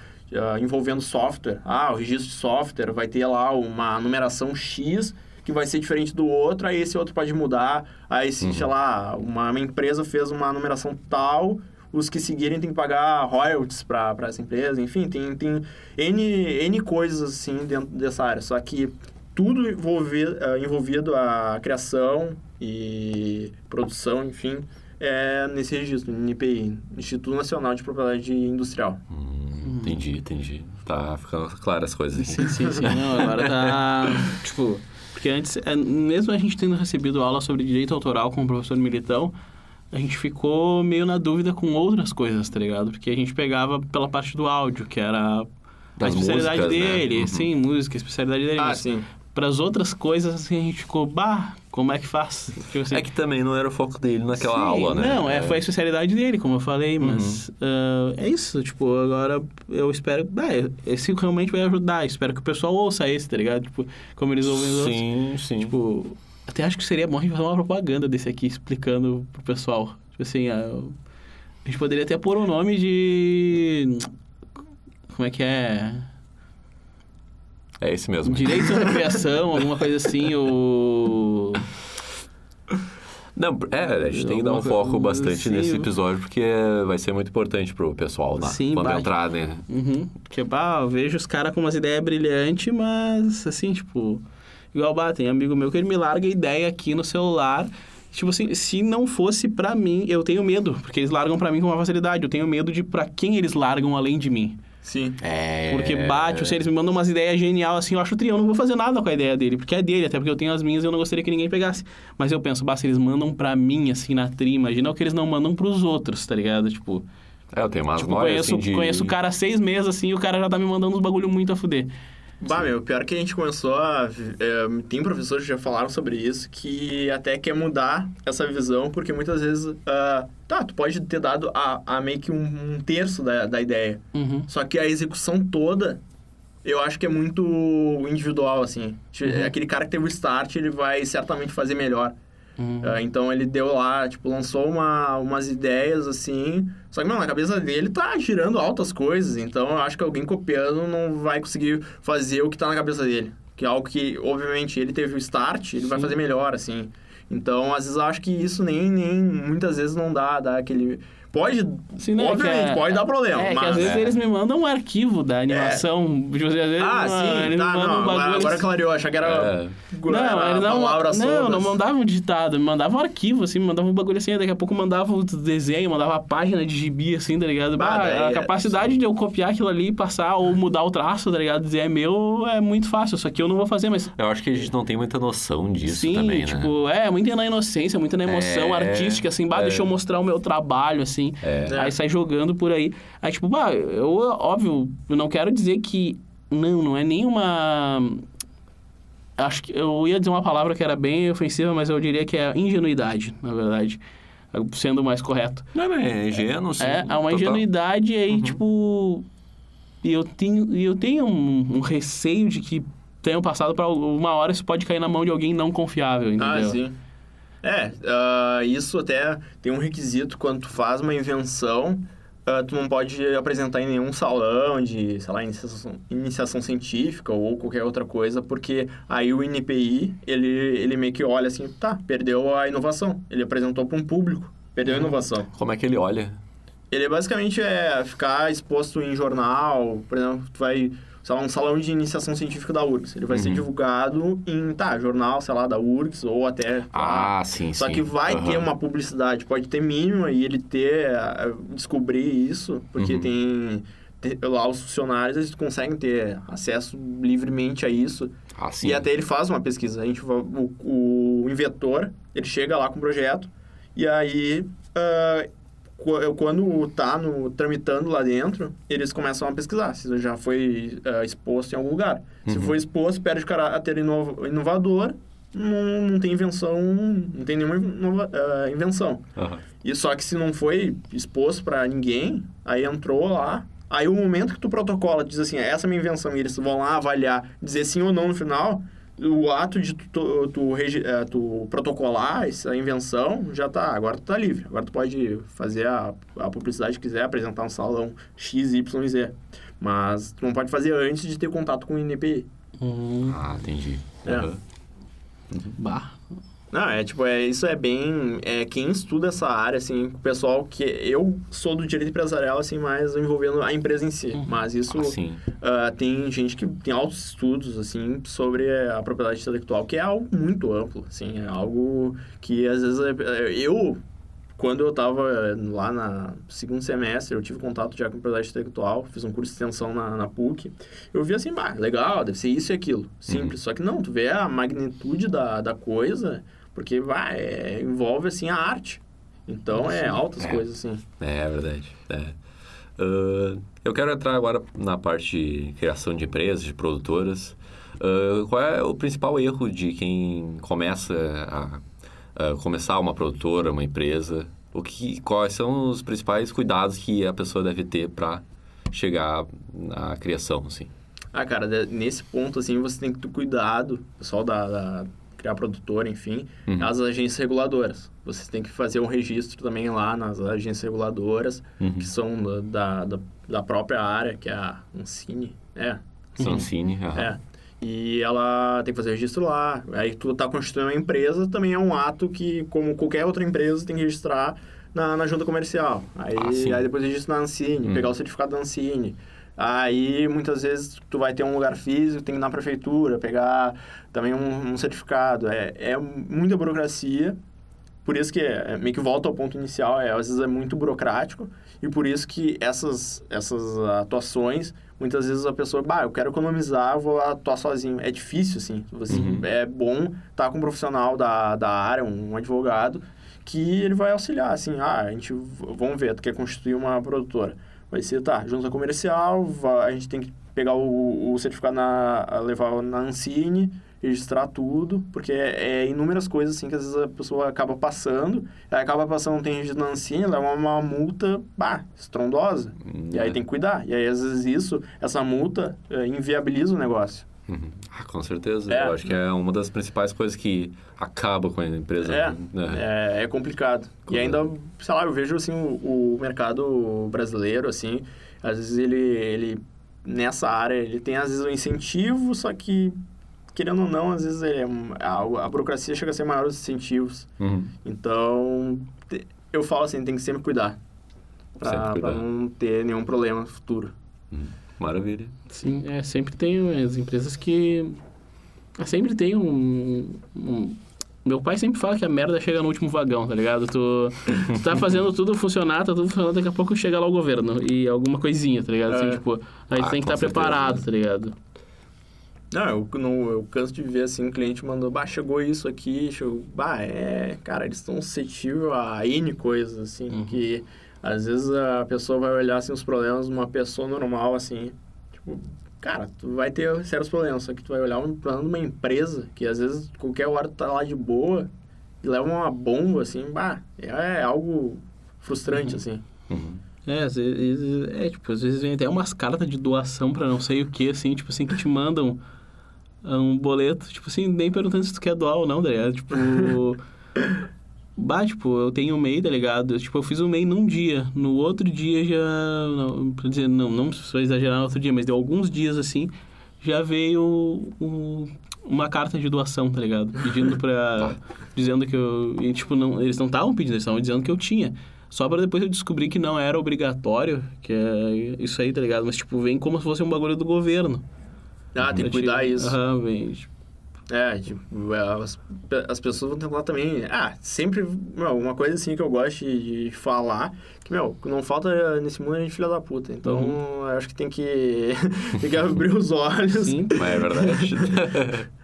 envolvendo software. Ah, o registro de software vai ter lá uma numeração X que vai ser diferente do outro, aí esse outro pode mudar. Aí, se, sei lá, uma, uma empresa fez uma numeração tal, os que seguirem têm que pagar royalties para essa empresa. Enfim, tem, tem N, N coisas assim dentro dessa área. Só que tudo envolvido, envolvido a criação e produção, enfim, é nesse registro, NPI, Instituto Nacional de Propriedade Industrial. Hum, entendi, entendi. Tá ficando claras as coisas. Sim, sim, sim. Não, agora tá. (laughs) tipo. Porque antes, é, mesmo a gente tendo recebido aula sobre direito autoral com o professor Militão, a gente ficou meio na dúvida com outras coisas, tá ligado? Porque a gente pegava pela parte do áudio, que era a Das especialidade músicas, né? dele, Uhum. sim, música, a especialidade dele. Ah, mas sim. pras outras coisas, assim, a gente ficou, bah, como é que faz? Tipo assim, É que também não era o foco dele naquela Sim, aula, né? Não, é, foi a especialidade dele, como eu falei, Uhum. mas ah, é isso, tipo, agora eu espero. Ah, esse realmente vai ajudar. Espero que o pessoal ouça esse, tá ligado? Tipo, como eles ouvem os outros. Sim, sim. Tipo, até acho que seria bom a gente fazer uma propaganda desse aqui, explicando pro pessoal. Tipo assim, ah, a gente poderia até pôr o nome de. Como é que é? É esse mesmo. Direito à recreação, alguma coisa assim, o. Não, é, a gente tem que dar um foco bastante sim. nesse episódio, porque vai ser muito importante pro pessoal lá. Sim, quando bate. entrar, né? Uhum. Porque, bah, eu vejo os caras com umas ideias brilhantes, mas, assim, tipo... Igual, bah, tem amigo meu que ele me larga ideia aqui no celular. Tipo assim, se não fosse pra mim, eu tenho medo. Porque eles largam pra mim com uma facilidade. Eu tenho medo de pra quem eles largam além de mim. Sim. É. Porque bate, se eles me mandam umas ideias genial assim, eu acho tri, eu não vou fazer nada com a ideia dele, porque é dele, até porque eu tenho as minhas e eu não gostaria que ninguém pegasse. Mas eu penso, basta, eles mandam pra mim, assim, na tri, imagina o que eles não mandam pros outros, tá ligado? Tipo, É, eu tenho umas tipo conheço, assim, de... conheço o cara há seis meses, assim, e o cara já tá me mandando uns bagulho muito a fuder. Bah, meu, pior que a gente começou a... é, tem professores que já falaram sobre isso, que até quer mudar essa visão, porque muitas vezes... ah, tá, tu pode ter dado a, a meio que um, um terço da, da ideia. Uhum. Só que a execução toda, eu acho que é muito individual, assim. Uhum. Aquele cara que teve o start, ele vai certamente fazer melhor. Uhum. Ah, então ele deu lá, tipo, lançou uma, umas ideias assim. Só que, mano, na cabeça dele tá girando altas coisas. Então eu acho que alguém copiando não vai conseguir fazer o que tá na cabeça dele. Que é algo que, obviamente, ele teve o start, ele vai Sim. fazer melhor, assim. Então, às vezes eu acho que isso nem, nem muitas vezes não dá, dá aquele. Pode, Sim, né, obviamente, é- pode dar problema, É, mas... que às vezes É. eles me mandam um arquivo da animação. Tipo, às vezes, Ah, não, sim, eles tá, não, um bagulho agora, assim. clareou, achei que era, É. Não, era ele não, palavras não, não soltas. mandavam digitado, me mandavam um arquivo, assim, me mandavam um bagulho assim, daqui a pouco mandava o desenho, mandava a página de gibi, assim, tá ligado? Bah, Bah, daí a é- capacidade de eu copiar aquilo ali, passar ou mudar o traço, tá ligado? Dizer é meu é muito fácil, só que eu não vou fazer, mas. Eu acho que a gente não tem muita noção disso Sim, também, né? tipo, é, muito na inocência, muito na emoção É, artística, assim, bah, é. deixa eu mostrar o meu trabalho, assim. É. Aí sai jogando por aí. Aí, tipo, bah, eu, óbvio, eu não quero dizer que. Não, não é nenhuma. Acho que eu ia dizer uma palavra que era bem ofensiva, mas eu diria que é ingenuidade, na verdade. Sendo mais correto. Não, é ingênuo, sim. É, é uma total. ingenuidade aí, tipo. E eu tenho, eu tenho um, um receio de que tenham passado para uma hora isso pode cair na mão de alguém não confiável, entendeu? Ah, sim. É, ah, isso até tem um requisito quando tu faz uma invenção, ah, tu não pode apresentar em nenhum salão de, sei lá, iniciação, iniciação científica ou qualquer outra coisa, porque aí o INPI, ele, ele meio que olha assim, tá, perdeu a inovação. Ele apresentou para um público, perdeu a inovação. Como é que ele olha? Ele basicamente é ficar exposto em jornal, por exemplo, tu vai, sei lá, um salão de iniciação científica da URGS. Ele vai ser Uhum. divulgado em, tá, jornal, sei lá, da URGS ou até... Ah, sim, Só sim. que vai Aham. ter uma publicidade, pode ter mínima e ele ter, eh, descobrir isso, porque Uhum. tem, lá os funcionários, eles conseguem ter acesso livremente a isso. Ah, sim. E até ele faz uma pesquisa. A gente, o, o inventor, ele chega lá com o projeto e aí, qu- quando tá no, tramitando lá dentro, eles começam a pesquisar se já foi ah, exposto em algum lugar. Se Uhum. foi exposto, perde caráter inova- inovador, não, não tem invenção, não tem nenhuma inova- ah, invenção. Aham. E só que se não foi exposto para ninguém, aí entrou lá, aí o momento que tu protocola diz assim, essa é a minha invenção, e eles vão lá avaliar, dizer sim ou não no final, o ato de tu, tu, tu, regi- eh, tu protocolar essa invenção já tá, agora tu tá livre. Agora tu pode fazer a, a publicidade que quiser, apresentar um salão X, Y, Z. Mas tu não pode fazer antes de ter contato com o INPI. Hum, Ah, entendi. É. Aham. bah. Não, é tipo, é, isso é bem. É, quem estuda essa área, assim, o pessoal que. Eu sou do direito empresarial, assim, mais envolvendo a empresa em si. Mas isso Ah, sim. ah, tem gente que tem altos estudos, assim, sobre a propriedade intelectual, que é algo muito amplo, assim, é algo que às vezes é- é- eu. Quando eu estava lá na segundo semestre, eu tive contato já com propriedade intelectual, fiz um curso de extensão na, na PUC. Eu vi assim, bah, legal, deve ser isso e aquilo. Simples. Só que não, tu vê a magnitude da, da coisa, porque vai, é, envolve assim a arte. Então é altas É. coisas assim. É, é verdade. É. Ah, eu quero entrar agora na parte de criação de empresas, de produtoras. Ah, qual é o principal erro de quem começa a, a começar uma produtora, uma empresa? O que, quais são os principais cuidados que a pessoa deve ter para chegar na criação, assim? Ah, cara, nesse ponto, assim, você tem que ter cuidado, o pessoal da, da criar produtora, enfim, Uhum. as agências reguladoras. Vocês têm que fazer um registro também lá nas agências reguladoras, Uhum. que são da, da, da própria área, que é a Ancine. É, Sancine, aham. é. E ela tem que fazer registro lá. Aí tu tá constituindo uma empresa, também é um ato que, como qualquer outra empresa, tem que registrar na, na junta comercial. Aí, Ah, sim. aí depois registra na Ancine, Hum. pegar o certificado da Ancine. Aí, muitas vezes, tu vai ter um lugar físico, tem que ir na prefeitura, pegar também um, um certificado. É, é muita burocracia. Por isso que é, meio que volta ao ponto inicial, é, às vezes é muito burocrático. E por isso que essas, essas atuações, muitas vezes a pessoa, bah, eu quero economizar, vou atuar sozinho. É difícil, assim. Você, Uhum. É bom estar com um profissional da, da área, um, advogado, que ele vai auxiliar, assim, ah, a gente, vamos ver, tu quer constituir uma produtora. Vai ser, tá, junta comercial, vai- a gente tem que pegar o, o certificado, na, levar na Ancine, registrar tudo, porque é, é inúmeras coisas, assim, que às vezes a pessoa acaba passando, aí acaba passando, não tem registro na Ancine, leva uma multa, bah, estrondosa. Hum, E aí é. tem que cuidar. E aí, às vezes, isso, essa multa, eh, inviabiliza o negócio. Uhum. Ah, com certeza. É. Eu acho que é uma das principais coisas que acaba com a empresa. É, né? é, é complicado. E Correto. ainda, sei lá, eu vejo, assim, o, o mercado brasileiro, assim, às vezes ele, ele, nessa área, ele tem, às vezes, um incentivo, só que, querendo ou não, às vezes ele é, a, a burocracia chega a ser maior os incentivos. Uhum. Então, eu falo assim, tem que sempre cuidar. Pra, Sempre pra cuidar. não ter nenhum problema futuro. Maravilha. Sim, é, sempre tem as empresas que... Sempre tem um, um- Meu pai sempre fala que a merda chega no último vagão, tá ligado? Tu, tu tá fazendo tudo funcionar, tá tudo funcionando, daqui a pouco chega lá o governo e alguma coisinha, tá ligado? Assim, É. tipo, aí Ah, tu tem que com estar certeza, preparado, né? tá ligado? Não, eu, não, eu canso de ver assim, um cliente mandou, bah, chegou isso aqui, chegou, bah, é, cara, eles estão suscetíveis a N coisas, assim, Uhum. que às vezes a pessoa vai olhar, assim, os problemas de uma pessoa normal, assim, tipo, cara, tu vai ter sérios problemas, só que tu vai olhar um plano de uma empresa, que às vezes qualquer hora tu tá lá de boa, e leva uma bomba, assim, bah, é algo frustrante, assim. Uhum. É, às vezes, é, tipo, às vezes vem até umas cartas de doação pra não sei o que, assim, tipo assim, que te mandam um boleto, tipo assim, nem perguntando se tu quer doar ou não, tá ligado? Tipo. (laughs) bah, tipo, eu tenho um MEI, tá ligado? Tipo, eu fiz o MEI num dia. No outro dia já. Não, quer dizer, não, não precisa exagerar no outro dia, mas deu alguns dias assim, já veio o- uma carta de doação, tá ligado? Pedindo pra. (laughs) dizendo que eu. E, tipo, não, eles não estavam pedindo, eles estavam dizendo que eu tinha. Só pra depois eu descobrir que não era obrigatório, que é isso aí, tá ligado? Mas, tipo, vem como se fosse um bagulho do governo. Ah, tem que Eu, cuidar isso. Aham, vem. tipo, É, tipo, as, as pessoas vão tentar também. Ah, sempre. Meu, uma coisa assim que eu gosto de, de falar, que, meu, não falta nesse mundo a gente filha da puta. Então, eu acho que tem que. (laughs) tem que abrir os olhos. Sim. Mas é verdade. (laughs)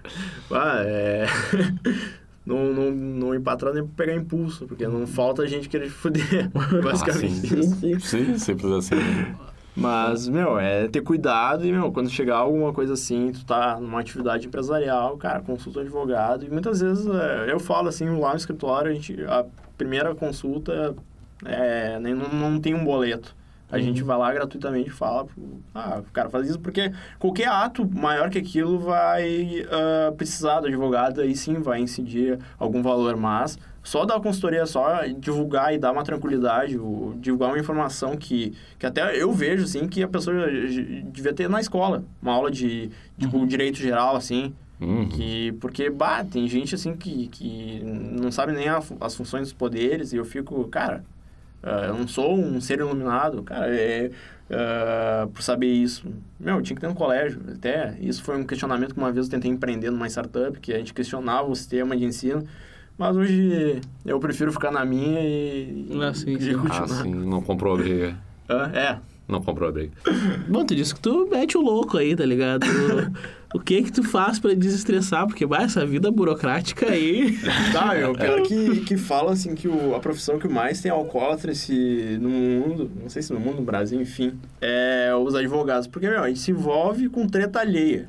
Ah, é. (laughs) Não, não, não ir pra trás nem pegar impulso, porque não falta gente querer te fuder. ah, Basicamente sim. isso. sim, simples assim. Mas, meu, é ter cuidado e, meu, quando chegar alguma coisa assim, tu tá numa atividade empresarial, cara, consulta um advogado. E muitas vezes é, eu falo assim, lá no escritório, a, gente, a primeira consulta é, nem, não, não tem um boleto. A gente vai lá gratuitamente e fala, ah, o cara faz isso, porque qualquer ato maior que aquilo vai ah, precisar do advogado, aí sim vai incidir algum valor, mas só dar consultoria, só divulgar e dar uma tranquilidade, divulgar uma informação que, que até eu vejo, assim, que a pessoa devia ter na escola, uma aula de, tipo, direito geral, assim, Uhum. que, porque, bah, tem gente, assim, que, que não sabe nem a as funções dos poderes, e eu fico, cara, ah, eu não sou um ser iluminado, cara, é, ah, por saber isso. Meu, tinha que ter no colégio, até, isso foi um questionamento que uma vez eu tentei empreender numa startup, que a gente questionava o sistema de ensino, mas hoje eu prefiro ficar na minha e, Ah, sim, e sim. continuar. Ah, sim, não comprou a briga. Ah, é, Não comprou a briga. Bom, tu disse que tu mete o louco aí, tá ligado? o que que tu faz pra desestressar? Porque, vai, essa vida burocrática aí... Tá, eu quero que, que fala assim que o, a profissão que mais tem alcoólatras no mundo, não sei se no mundo, no Brasil, enfim, é os advogados. Porque, meu, a gente se envolve com treta alheia.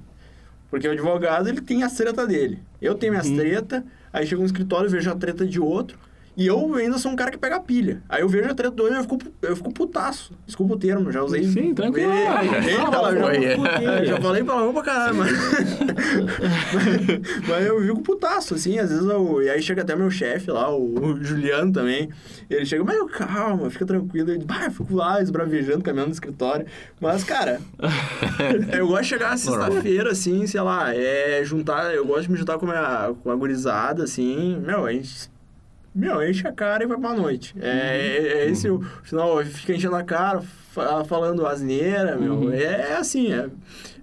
Porque o advogado, ele tem a treta dele. Eu tenho minhas treta, aí chego no escritório, vejo a treta de outro, e eu ainda sou um cara que pega pilha. Aí eu vejo a treta do e eu fico, eu fico putaço. Desculpa o termo, já usei. Sim, tranquilo. Ei, Ah, ei, não, cara, foi, já, é. já falei palavrão pra caralho, mas... (laughs) mas eu fico putaço, assim, às vezes eu... E aí chega até meu chefe lá, o, o Juliano também, ele chega, mas calma, fica tranquilo. Eu, bah, eu fico lá, esbravejando, caminhando no escritório. Mas, cara, (laughs) eu gosto de chegar sexta-feira, assim, sei lá, é juntar... Eu gosto de me juntar com a, minha, com a gurizada, assim, meu, a gente... Meu, enche a cara e vai pra noite. É, é, é esse o final, fica enchendo a cara, fa- falando asneira, meu. Uhum. É, é assim, é,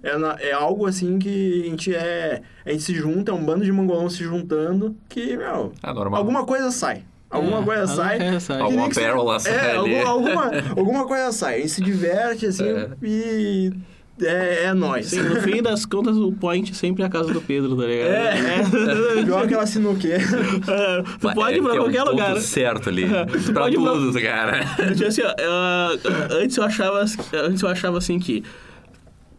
é, na- é algo assim que a gente é. A gente se junta, é um bando de mangolão se juntando, que, meu, É normal. alguma coisa sai. Alguma É, coisa sai. Alguma pérola sai É, alguma, alguma, (laughs) alguma coisa sai. A gente se diverte, assim, É. e é, é nóis. Sim, no fim das contas, o point sempre é a casa do Pedro, tá ligado? É. (laughs) Joga aquela sinuqueira. É, tu Mas pode ir é pra é um qualquer ponto lugar. certo ali. (laughs) Tu pra pode ir pra- tudo, cara. (laughs) Tipo assim, ó, ah, antes eu achava antes eu achava assim que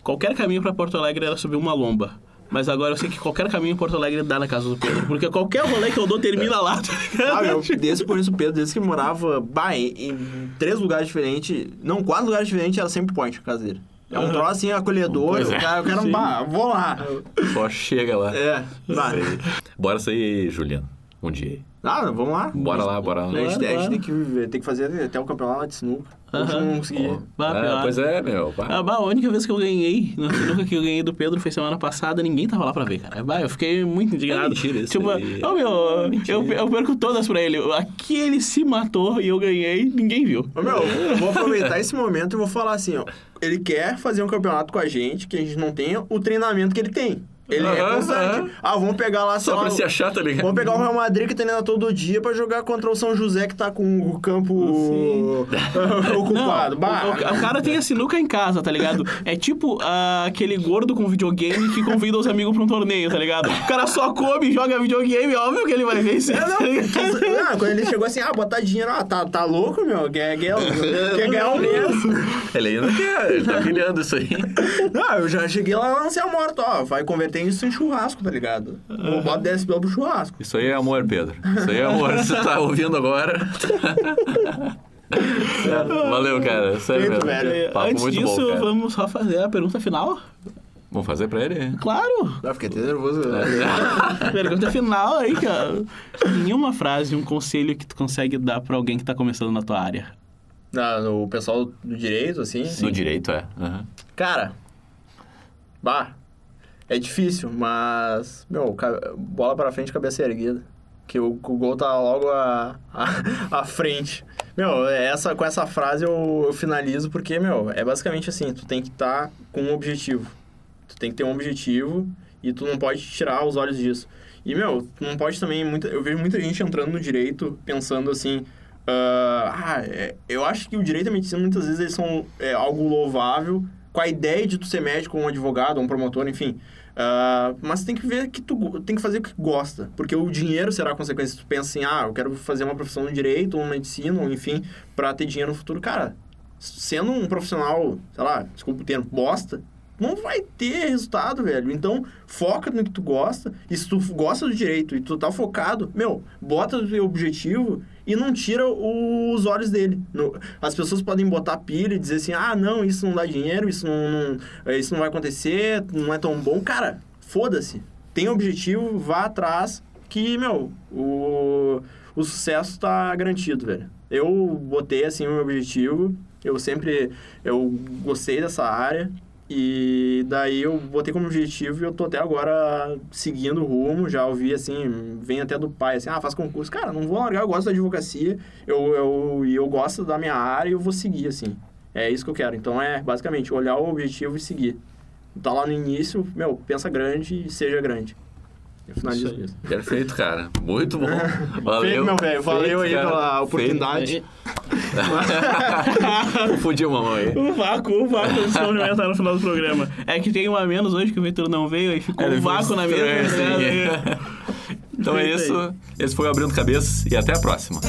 qualquer caminho pra Porto Alegre era subir uma lomba. Mas agora eu sei que qualquer caminho em Porto Alegre dá na casa do Pedro. Porque qualquer rolê que eu dou termina lá, tá ligado? Ah, meu, desde por isso o Pedro, desde que morava bah, em, em três lugares diferentes, não, quatro lugares diferentes, era sempre point a casa dele. É um troço assim, acolhedor, Pois o é. cara, o cara Sim. bah, vou lá. Só chega lá. É, vai. Bora sair, Juliano. Um dia. Ah, vamos lá. Bora lá, bora lá. A gente, Bora, a gente tem, que, tem que fazer até o campeonato de sinuca. Aham. não consegui. É, pior. pois é, meu. bah. Ah, bah, a única vez que eu ganhei, na sinuca que eu ganhei do Pedro foi semana passada, ninguém tava lá pra ver, cara. Bah, eu fiquei muito indignado. É mentira isso Tipo, aí. ô, meu, É eu, eu perco todas pra ele. Aqui ele se matou e eu ganhei, ninguém viu. Ô, meu, eu vou aproveitar esse momento e vou falar assim, ó. Ele quer fazer um campeonato com a gente, que a gente não tenha o treinamento que ele tem. Ele é Aham, constante. aham. Ah, vamos pegar lá, sei Só lá, pra se achar, tá ligado? Vamos pegar o Real Madrid que treina todo dia pra jogar contra o São José que tá com o campo (laughs) ocupado. Não, Bah, o, o- o cara tem a sinuca em casa, tá ligado? É tipo ah, aquele gordo com videogame que convida os amigos pra um torneio, tá ligado? O cara só come e joga videogame, óbvio que ele vai vencer. É, não, tá ligado? quis- ah, quando ele chegou assim, ah, botar dinheiro, ah, tá, tá louco, meu? Quer, quer, quer ganhar um mês? Ele ainda quer, ele tá pilhando isso aí. Ah, eu já cheguei lá lancei a morto, ó, vai converter isso em churrasco, tá ligado? Vou botar 10 pila pro churrasco. Isso aí é amor, Pedro. Isso aí é amor. (laughs) Você tá ouvindo agora. (laughs) Valeu, cara. Sério Feito, mesmo. velho. Papo Antes muito disso, bom, cara. vamos só fazer a pergunta final? Vamos fazer pra ele? Claro! Ah, fiquei até nervoso. (laughs) Pergunta final aí, cara. Em uma frase, um conselho que tu consegue dar pra alguém que tá começando na tua área. Ah, o pessoal do direito, assim. Do direito, é. Aham. Cara, bah, é difícil, mas, meu, bola pra frente, cabeça erguida. Que o, o gol tá logo à, à, (laughs) à frente. Meu, essa, com essa frase eu, eu finalizo porque, meu, é basicamente assim, tu tem que estar com um objetivo. Tu tem que ter um objetivo e tu não pode tirar os olhos disso. E, meu, tu não pode também... Muita, eu vejo muita gente entrando no direito pensando assim... ah, ah, é, eu acho que o direito a medicina, muitas vezes, eles são é, algo louvável com a ideia de tu ser médico, um advogado, um promotor, enfim. Ah, mas tem que ver que tu tem que fazer o que gosta. Porque o dinheiro será a consequência. Tu pensa assim, ah, eu quero fazer uma profissão no direito, ou uma medicina, enfim, pra ter dinheiro no futuro. Cara, sendo um profissional, sei lá, desculpa o termo, bosta, não vai ter resultado, velho. Então, foca no que tu gosta. E se tu gosta do direito e tu tá focado, meu, bota o teu objetivo e não tira os olhos dele. As pessoas podem botar pilha e dizer assim, ah, não, isso não dá dinheiro, isso não, não- isso não vai acontecer, não é tão bom. Cara, foda-se. Tem objetivo, vá atrás, que, meu, o, o sucesso tá garantido, velho. Eu botei, assim, o meu objetivo. Eu sempre, eu gostei dessa área. E daí eu botei como objetivo e eu tô até agora seguindo o rumo. Já ouvi assim, vem até do pai, assim, ah, faz concurso. Cara, não vou largar, eu gosto da advocacia, eu, eu, eu gosto da minha área e eu vou seguir, assim. É isso que eu quero. Então é basicamente olhar o objetivo e seguir. Tá lá no início, meu, pensa grande e seja grande. Eu finalizo Isso isso. Perfeito, cara. Muito bom. Valeu. Feito, meu velho. Valeu aí cara. pela oportunidade. (laughs) Fudiu, mamãe. (laughs) O vácuo, o vácuo se complementar no final do programa. É que tem um a menos hoje que o Vitor não veio e ficou Ele um vácuo na mesa. assim. Então é isso. Esse foi o Abrindo Cabeças e até a próxima.